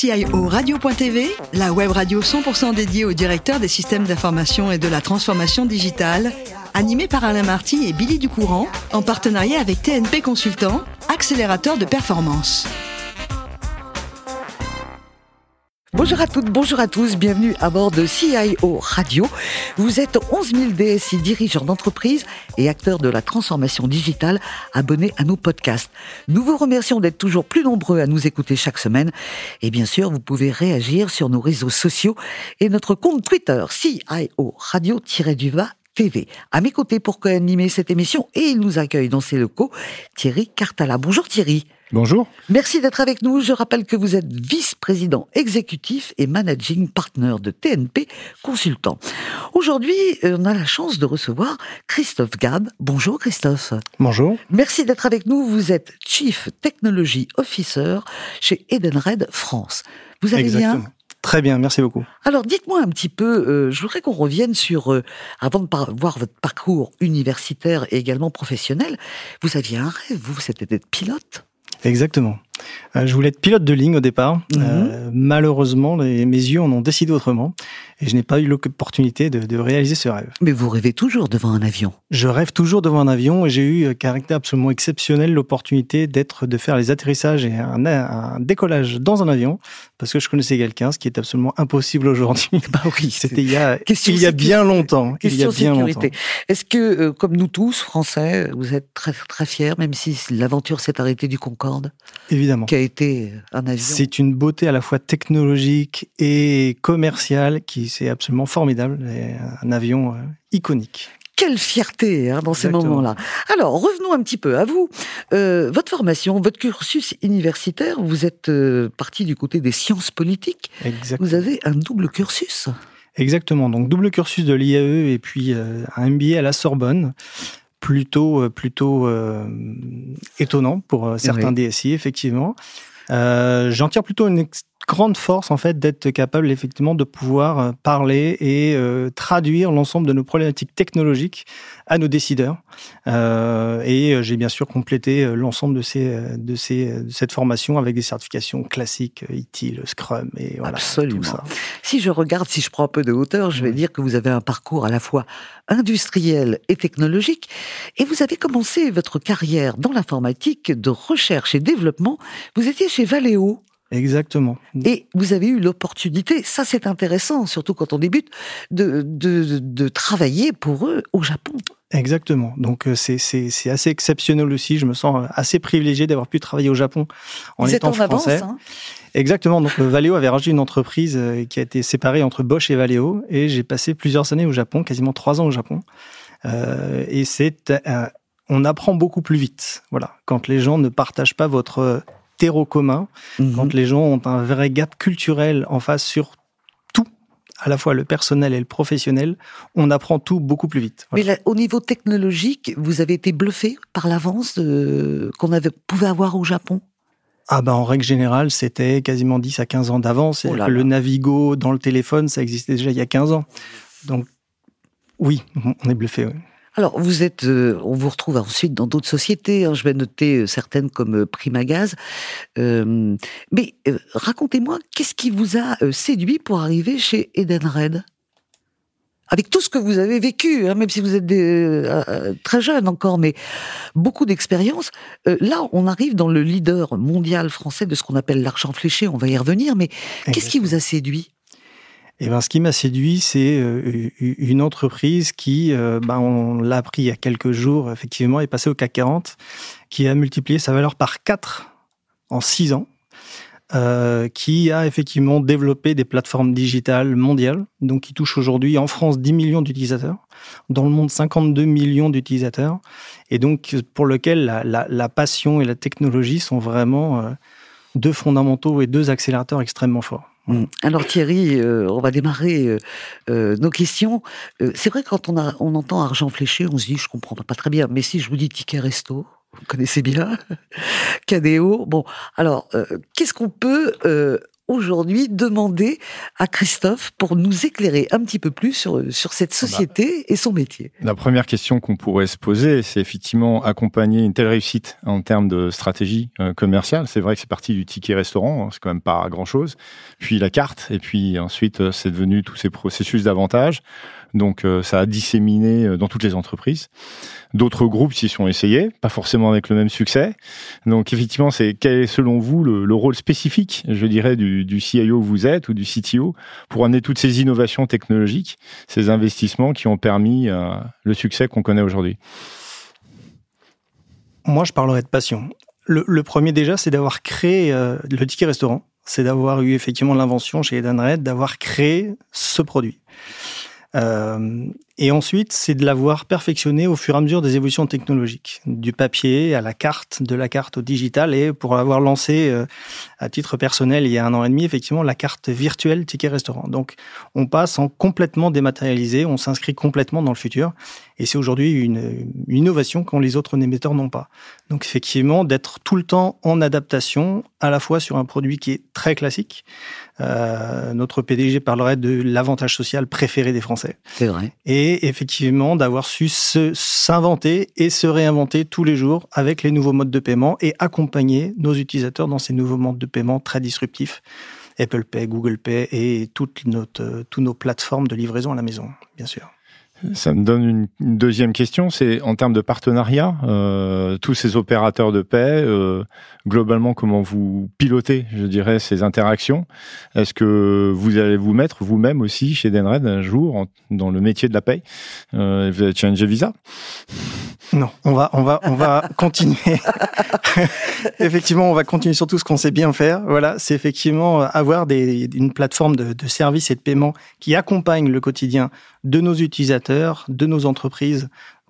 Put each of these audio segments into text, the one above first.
CIO Radio.tv, la web radio 100% dédiée au directeur des systèmes d'information et de la transformation digitale, animée par Alain Marty et Billy Ducourant, en partenariat avec TNP Consultant, accélérateur de performance. Bonjour à toutes, bonjour à tous, bienvenue à bord de CIO Radio. Vous êtes 11 000 DSI dirigeants d'entreprise et acteurs de la transformation digitale abonnés à nos podcasts. Nous vous remercions d'être toujours plus nombreux à nous écouter chaque semaine. Et bien sûr, vous pouvez réagir sur nos réseaux sociaux et notre compte Twitter CIO Radio-du-Bas TV. À mes côtés pour co-animer cette émission et il nous accueille dans ses locaux, Thierry Cartala. Bonjour Thierry. Bonjour. Merci d'être avec nous. Je rappelle que vous êtes vice-président exécutif et managing partner de TNP Consultant. Aujourd'hui, euh, on a la chance de recevoir Christophe Gab. Bonjour Christophe. Bonjour. Merci d'être avec nous. Vous êtes Chief Technology Officer chez Edenred France. Vous allez Exactement. bien Très bien, merci beaucoup. Alors dites-moi un petit peu, euh, je voudrais qu'on revienne sur, euh, avant de voir votre parcours universitaire et également professionnel, vous aviez un rêve, vous, c'était d'être pilote? Exactement. Euh, je voulais être pilote de ligne au départ. Mhm. Euh, malheureusement, les- mes yeux en ont décidé autrement et je n'ai pas eu l'opportunité de, de réaliser ce rêve. Mais vous rêvez toujours devant un avion. Je rêve toujours devant un avion et j'ai eu, caractère absolument exceptionnel, l'opportunité d'être, de faire les atterrissages et un, un décollage dans un avion parce que je connaissais quelqu'un, ce qui est absolument impossible aujourd'hui. Bah oui, C'était il y a, Question il y a bien longtemps. Il y a Question bien sécurité. Est-ce que, euh, comme nous tous, Français, vous êtes très très fiers, même si l'aventure s'est arrêtée du Concorde, Évidemment. Qui a été un avion C'est une beauté à la fois technologique et commerciale qui c'est absolument formidable. Un avion euh, iconique. Quelle fierté hein, dans ces Exactement. moments-là. Alors, revenons un petit peu à vous. Euh, votre formation, votre cursus universitaire, vous êtes euh, parti du côté des sciences politiques. Exact- Vous avez un double cursus. Exactement. Donc double cursus de l'IAE et puis euh, un MBA à la Sorbonne. Plutôt, euh, plutôt euh, étonnant pour euh, certains DSI, effectivement. Euh, J'en tire plutôt une grande force, en fait, d'être capable, effectivement, de pouvoir euh, parler et euh, traduire l'ensemble de nos problématiques technologiques à nos décideurs. Euh, et j'ai bien sûr complété l'ensemble de, ces, de, ces, de cette formation avec des certifications classiques, ITIL, Scrum et voilà, Absolument. tout ça. Si je regarde, si je prends un peu de hauteur, je vais Oui. dire que vous avez un parcours à la fois industriel et technologique. Et vous avez commencé votre carrière dans l'informatique de recherche et développement. Vous étiez chez Valeo. Exactement. Et vous avez eu l'opportunité, ça c'est intéressant, surtout quand on débute, de, de, de travailler pour eux au Japon. Exactement. Donc euh, c'est assez exceptionnel aussi. Je me sens euh, assez privilégié d'avoir pu travailler au Japon en Vous êtes étant en avance. hein. Exactement. Donc euh, Valeo avait racheté une entreprise qui a été séparée entre Bosch et Valeo, et j'ai passé plusieurs années au Japon, quasiment trois ans au Japon. Euh, et c'est euh, on apprend beaucoup plus vite. Voilà. Quand les gens ne partagent pas votre terreau commun, Mhm. quand les gens ont un vrai gap culturel en face sur tout, à la fois le personnel et le professionnel, on apprend tout beaucoup plus vite. Voilà. Mais là, au niveau technologique, vous avez été bluffé par l'avance euh, qu'on avait pouvait avoir au Japon? Ah bah en règle générale, c'était quasiment 10 à 15 ans d'avance. Oh le. Navigo dans le téléphone, ça existait déjà il y a 15 ans. Donc oui, on est bluffé. oui. Alors, vous êtes, euh, on vous retrouve ensuite dans d'autres sociétés. hein, je vais noter euh, certaines comme euh, Primagaz. Euh, mais euh, racontez-moi, qu'est-ce qui vous a séduit pour arriver chez Edenred Avec tout ce que vous avez vécu, hein, même si vous êtes des, très jeune encore, mais beaucoup d'expérience. là, on arrive dans le leader mondial français de ce qu'on appelle l'argent fléché. On va y revenir. Mais qu'est-ce qui vous a séduit? Et ben, ce qui m'a séduit, c'est euh, une entreprise qui, euh, ben, on l'a appris il y a quelques jours, effectivement, est passée au CAC 40, qui a multiplié sa valeur par 4 en 6 ans, euh, qui a effectivement développé des plateformes digitales mondiales, donc qui touche aujourd'hui en France 10 millions d'utilisateurs, dans le monde 52 millions d'utilisateurs, et donc pour lequel la, la, la passion et la technologie sont vraiment euh, deux fondamentaux et deux accélérateurs extrêmement forts. Mm. Alors Thierry, euh, on va démarrer euh, euh, nos questions. C'est vrai quand on, on entend argent fléché, on se dit je comprends pas très bien. Mais si je vous dis ticket resto, vous connaissez bien, Cadéo. Bon, alors qu'est-ce qu'on peut aujourd'hui demander à Christophe pour nous éclairer un petit peu plus sur, sur cette ah bah. société et son métier La première question qu'on pourrait se poser, c'est effectivement accompagner une telle réussite en termes de stratégie euh, commerciale. C'est vrai que c'est parti du ticket restaurant, hein, c'est quand même pas grand-chose. Puis la carte, et puis ensuite euh, c'est devenu tous ces processus d'avantage. Donc euh, ça a disséminé euh, dans toutes les entreprises. D'autres groupes s'y sont essayés, pas forcément avec le même succès. Donc effectivement, c'est quel est selon vous le, rôle spécifique, je dirais, du, du CIO vous êtes ou du CTO pour amener toutes ces innovations technologiques, ces investissements qui ont permis euh, le succès qu'on connaît aujourd'hui? Moi, je parlerai de passion. Le, premier déjà, c'est d'avoir créé le ticket restaurant. C'est d'avoir eu effectivement l'invention chez Edenred, d'avoir créé ce produit. Euh, et ensuite, c'est de l'avoir perfectionné au fur et à mesure des évolutions technologiques, du papier à la carte, de la carte au digital, et pour l'avoir lancé euh, à titre personnel il y a un an et demi, effectivement, la carte virtuelle ticket restaurant. Donc, on passe en complètement dématérialisé, on s'inscrit complètement dans le futur, et c'est aujourd'hui une, une, innovation quand les autres émetteurs n'ont pas. Donc, effectivement, d'être tout le temps en adaptation, à la fois sur un produit qui est très classique, euh, notre PDG parlerait de l'avantage social préféré des Français. C'est vrai. Et effectivement, d'avoir su s'inventer et se réinventer tous les jours avec les nouveaux modes de paiement et accompagner nos utilisateurs dans ces nouveaux modes de paiement très disruptifs. Apple Pay, Google Pay et toutes, notre, toutes nos plateformes de livraison à la maison, bien sûr. Ça me donne une, deuxième question, c'est en termes de partenariat, euh, tous ces opérateurs de paix, euh, globalement, comment vous pilotez, je dirais, ces interactions? Est-ce que vous allez vous mettre vous-même aussi chez Denred un jour dans le métier de la paix? Euh, Vous allez changer Visa? Non, on va, on va, on va continuer. effectivement, on va continuer sur tout ce qu'on sait bien faire. Voilà, c'est effectivement avoir des, une plateforme de, de services et de paiement qui accompagne le quotidien de nos utilisateurs, de nos entreprises,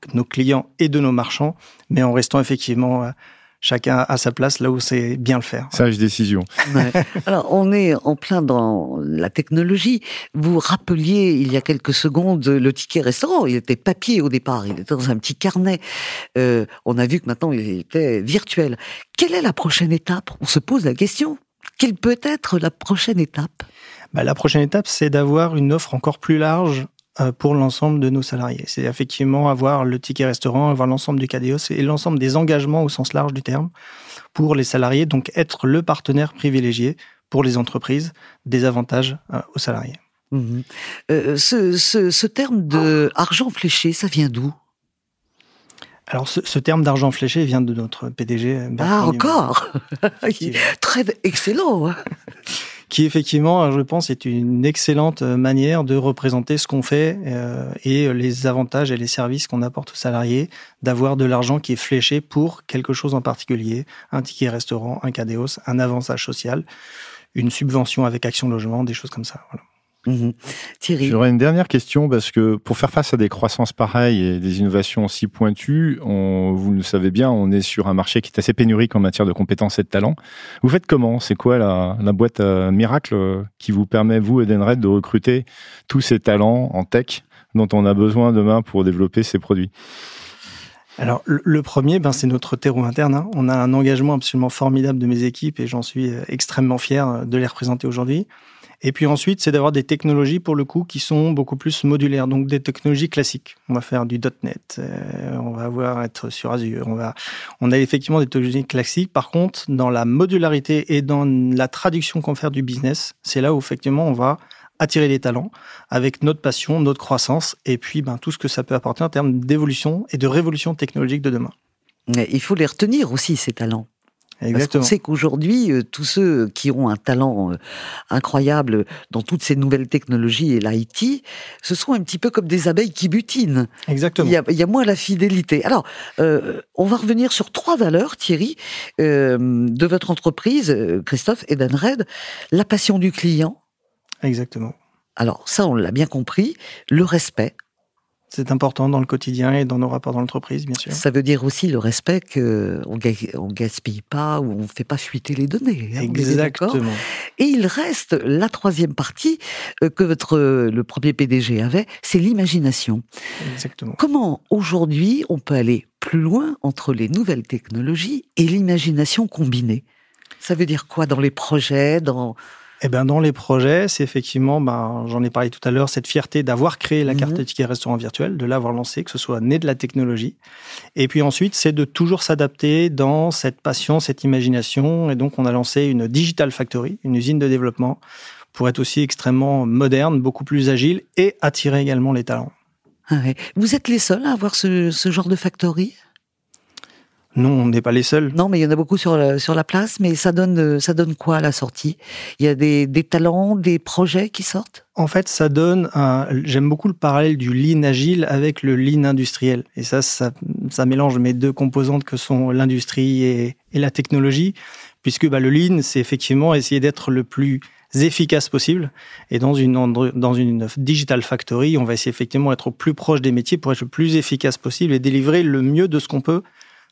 de nos clients et de nos marchands, mais en restant effectivement euh, chacun à sa place là où c'est bien le faire. Sage décision. Alors, on est en plein dans la technologie. Vous rappeliez il y a quelques secondes le ticket restaurant. Il était papier au départ, il était dans un petit carnet. Euh, on a vu que maintenant il était virtuel. Quelle est la prochaine étape? On se pose la question. Quelle peut être la prochaine étape? Bah, La prochaine étape, c'est d'avoir une offre encore plus large pour l'ensemble de nos salariés. C'est effectivement avoir le ticket restaurant, avoir l'ensemble du KDOS et l'ensemble des engagements au sens large du terme pour les salariés, donc être le partenaire privilégié pour les entreprises des avantages euh, aux salariés. Mmh euh, ce, ce, ce, terme de argent fléché, ça vient d'où? Alors, ce, ce terme d'argent fléché vient de notre PDG. ah, encore? Très excellent hein qui effectivement, je pense, est une excellente manière de représenter ce qu'on fait euh, et les avantages et les services qu'on apporte aux salariés, d'avoir de l'argent qui est fléché pour quelque chose en particulier, un ticket restaurant, un cadéos, un avantage social, une subvention avec Action Logement, des choses comme ça. Mhm. Thierry. J'aurais une dernière question parce que pour faire face à des croissances pareilles et des innovations aussi pointues, on, vous le savez bien, on est sur un marché qui est assez pénurique en matière de compétences et de talents. Vous faites comment? C'est quoi la, la boîte euh, miracle euh, qui vous permet, vous, Edenred, de recruter tous ces talents en tech dont on a besoin demain pour développer ces produits? Alors, le premier, ben, c'est notre terreau interne. Hein. On a un engagement absolument formidable de mes équipes et j'en suis euh, extrêmement fier de les représenter aujourd'hui. Et puis ensuite, c'est d'avoir des technologies pour le coup qui sont beaucoup plus modulaires, donc des technologies classiques. On va faire du .NET, euh, on va avoir être sur Azure, on va, on a effectivement des technologies classiques. Par contre, dans la modularité et dans la traduction qu'on fait du business, c'est là où effectivement on va attirer des talents avec notre passion, notre croissance et puis ben, tout ce que ça peut apporter en termes d'évolution et de révolution technologique de demain. Il faut les retenir aussi, ces talents. Exactement. Parce qu'on sait qu'aujourd'hui, euh, tous ceux qui ont un talent euh, incroyable dans toutes ces nouvelles technologies et l'IT, ce sont un petit peu comme des abeilles qui butinent. Exactement. Il y a, il y a moins la fidélité. Alors, euh, on va revenir sur trois valeurs, Thierry, euh, de votre entreprise, Christophe Edenred. La passion du client. Exactement. Alors, ça, on l'a bien compris. Le respect. C'est important dans le quotidien et dans nos rapports dans l'entreprise, bien sûr. Ça veut dire aussi le respect qu'on on gaspille pas ou on fait pas fuiter les données. Hein, Exactement. Et il reste la troisième partie euh, que votre le premier PDG avait, c'est l'imagination. Exactement. Comment aujourd'hui on peut aller plus loin entre les nouvelles technologies et l'imagination combinée? Ça veut dire quoi dans les projets, dans eh ben, dans les projets, c'est effectivement, ben, j'en ai parlé tout à l'heure, cette fierté d'avoir créé la carte Mhm. de ticket restaurant virtuel, de l'avoir lancé, que ce soit né de la technologie. Et puis ensuite, c'est de toujours s'adapter dans cette passion, cette imagination. Et donc, on a lancé une Digital Factory, une usine de développement, pour être aussi extrêmement moderne, beaucoup plus agile et attirer également les talents. Ah ouais. Vous êtes les seuls à avoir ce, ce genre de factory? Non, on n'est pas les seuls. Non, mais il y en a beaucoup sur la, sur la place. Mais ça donne, ça donne quoi à la sortie? Il y a des, des talents, des projets qui sortent? En fait, ça donne un. J'aime beaucoup le parallèle du lean agile avec le lean industriel. Et ça, ça, ça mélange mes deux composantes que sont l'industrie et, et la technologie, puisque bah, le lean, c'est effectivement essayer d'être le plus efficace possible. Et dans une, dans une digital factory, on va essayer effectivement d'être au plus proche des métiers pour être le plus efficace possible et délivrer le mieux de ce qu'on peut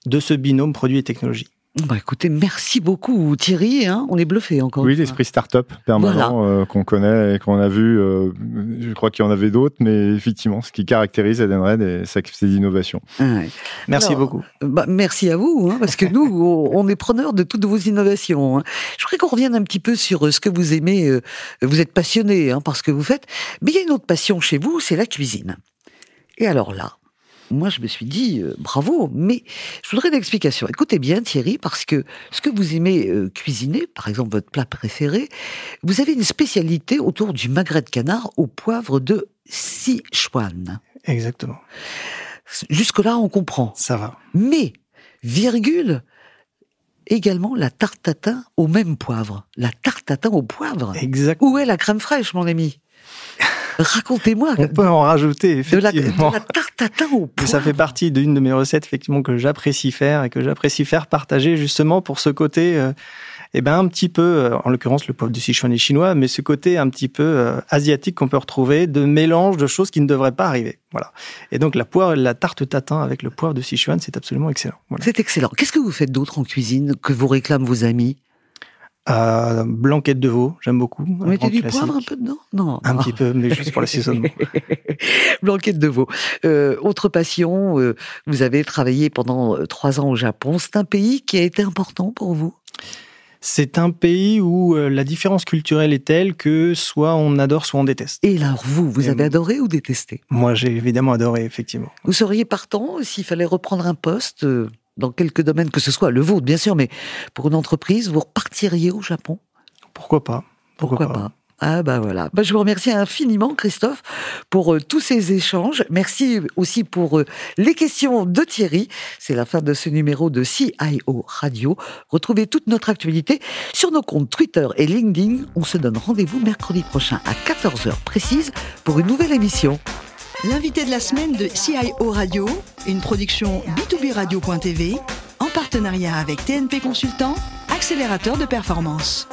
de ce binôme produit et technologie. Bah écoutez, merci beaucoup Thierry. Hein on est bluffé encore. Oui, l'esprit start-up permanent euh, qu'on connaît et qu'on a vu. euh, je crois qu'il y en avait d'autres, mais effectivement, ce qui caractérise Edenred et sa capacité d'innovation. Ah ouais. Merci Alors, beaucoup. Bah, merci à vous, hein, parce que nous, on est preneurs de toutes vos innovations. hein. Je voudrais qu'on revienne un petit peu sur euh, ce que vous aimez. euh, Vous êtes passionné hein, par ce que vous faites, mais il y a une autre passion chez vous, c'est la cuisine. Et alors là, moi, je me suis dit euh, bravo, mais je voudrais une explication. Écoutez bien, Thierry, parce que ce que vous aimez euh, cuisiner, par exemple votre plat préféré, vous avez une spécialité autour du magret de canard au poivre de Sichuan. Exactement. Jusque-là, on comprend. Ça va. Mais, virgule, également la tarte tatin au même poivre. La tarte tatin au poivre. Exactement. Où est la crème fraîche, mon ami? Racontez-moi. On peut en rajouter, De la, de effectivement. la tarte tatin au poivre. ça fait partie d'une de mes recettes effectivement que j'apprécie faire et que j'apprécie faire partager justement pour ce côté euh, eh ben un petit peu euh, en l'occurrence le poivre du Sichuan est chinois mais ce côté un petit peu euh, asiatique qu'on peut retrouver de mélange de choses qui ne devraient pas arriver voilà et donc la poire la tarte tatin avec le poivre de Sichuan c'est absolument excellent voilà. C'est excellent. Qu'est-ce que vous faites d'autre en cuisine que vous réclament vos amis? Euh, blanquette de veau j'aime beaucoup mettez grand du classique. poivre un peu dedans? Non. un petit peu mais juste pour l'assaisonnement Blanquette de veau. Euh, autre passion, euh, vous avez travaillé pendant trois ans au Japon. C'est un pays qui a été important pour vous? C'est un pays où la différence culturelle est telle que soit on adore soit on déteste Et alors vous, vous Et avez adoré ou détesté? Moi j'ai évidemment adoré effectivement Vous seriez partant s'il fallait reprendre un poste dans quelque domaine que ce soit, le vôtre bien sûr, mais pour une entreprise, vous repartiriez au Japon? Pourquoi pas? Pourquoi, pas, Ah bah voilà. Bah, je vous remercie infiniment Christophe pour euh, tous ces échanges. Merci aussi pour euh, les questions de Thierry. C'est la fin de ce numéro de CIO Radio. Retrouvez toute notre actualité sur nos comptes Twitter et LinkedIn. On se donne rendez-vous mercredi prochain à 14h précise pour une nouvelle émission. L'invité de la semaine de CIO Radio, une production B2B Radio.tv, en partenariat avec TNP Consultant, accélérateur de performance.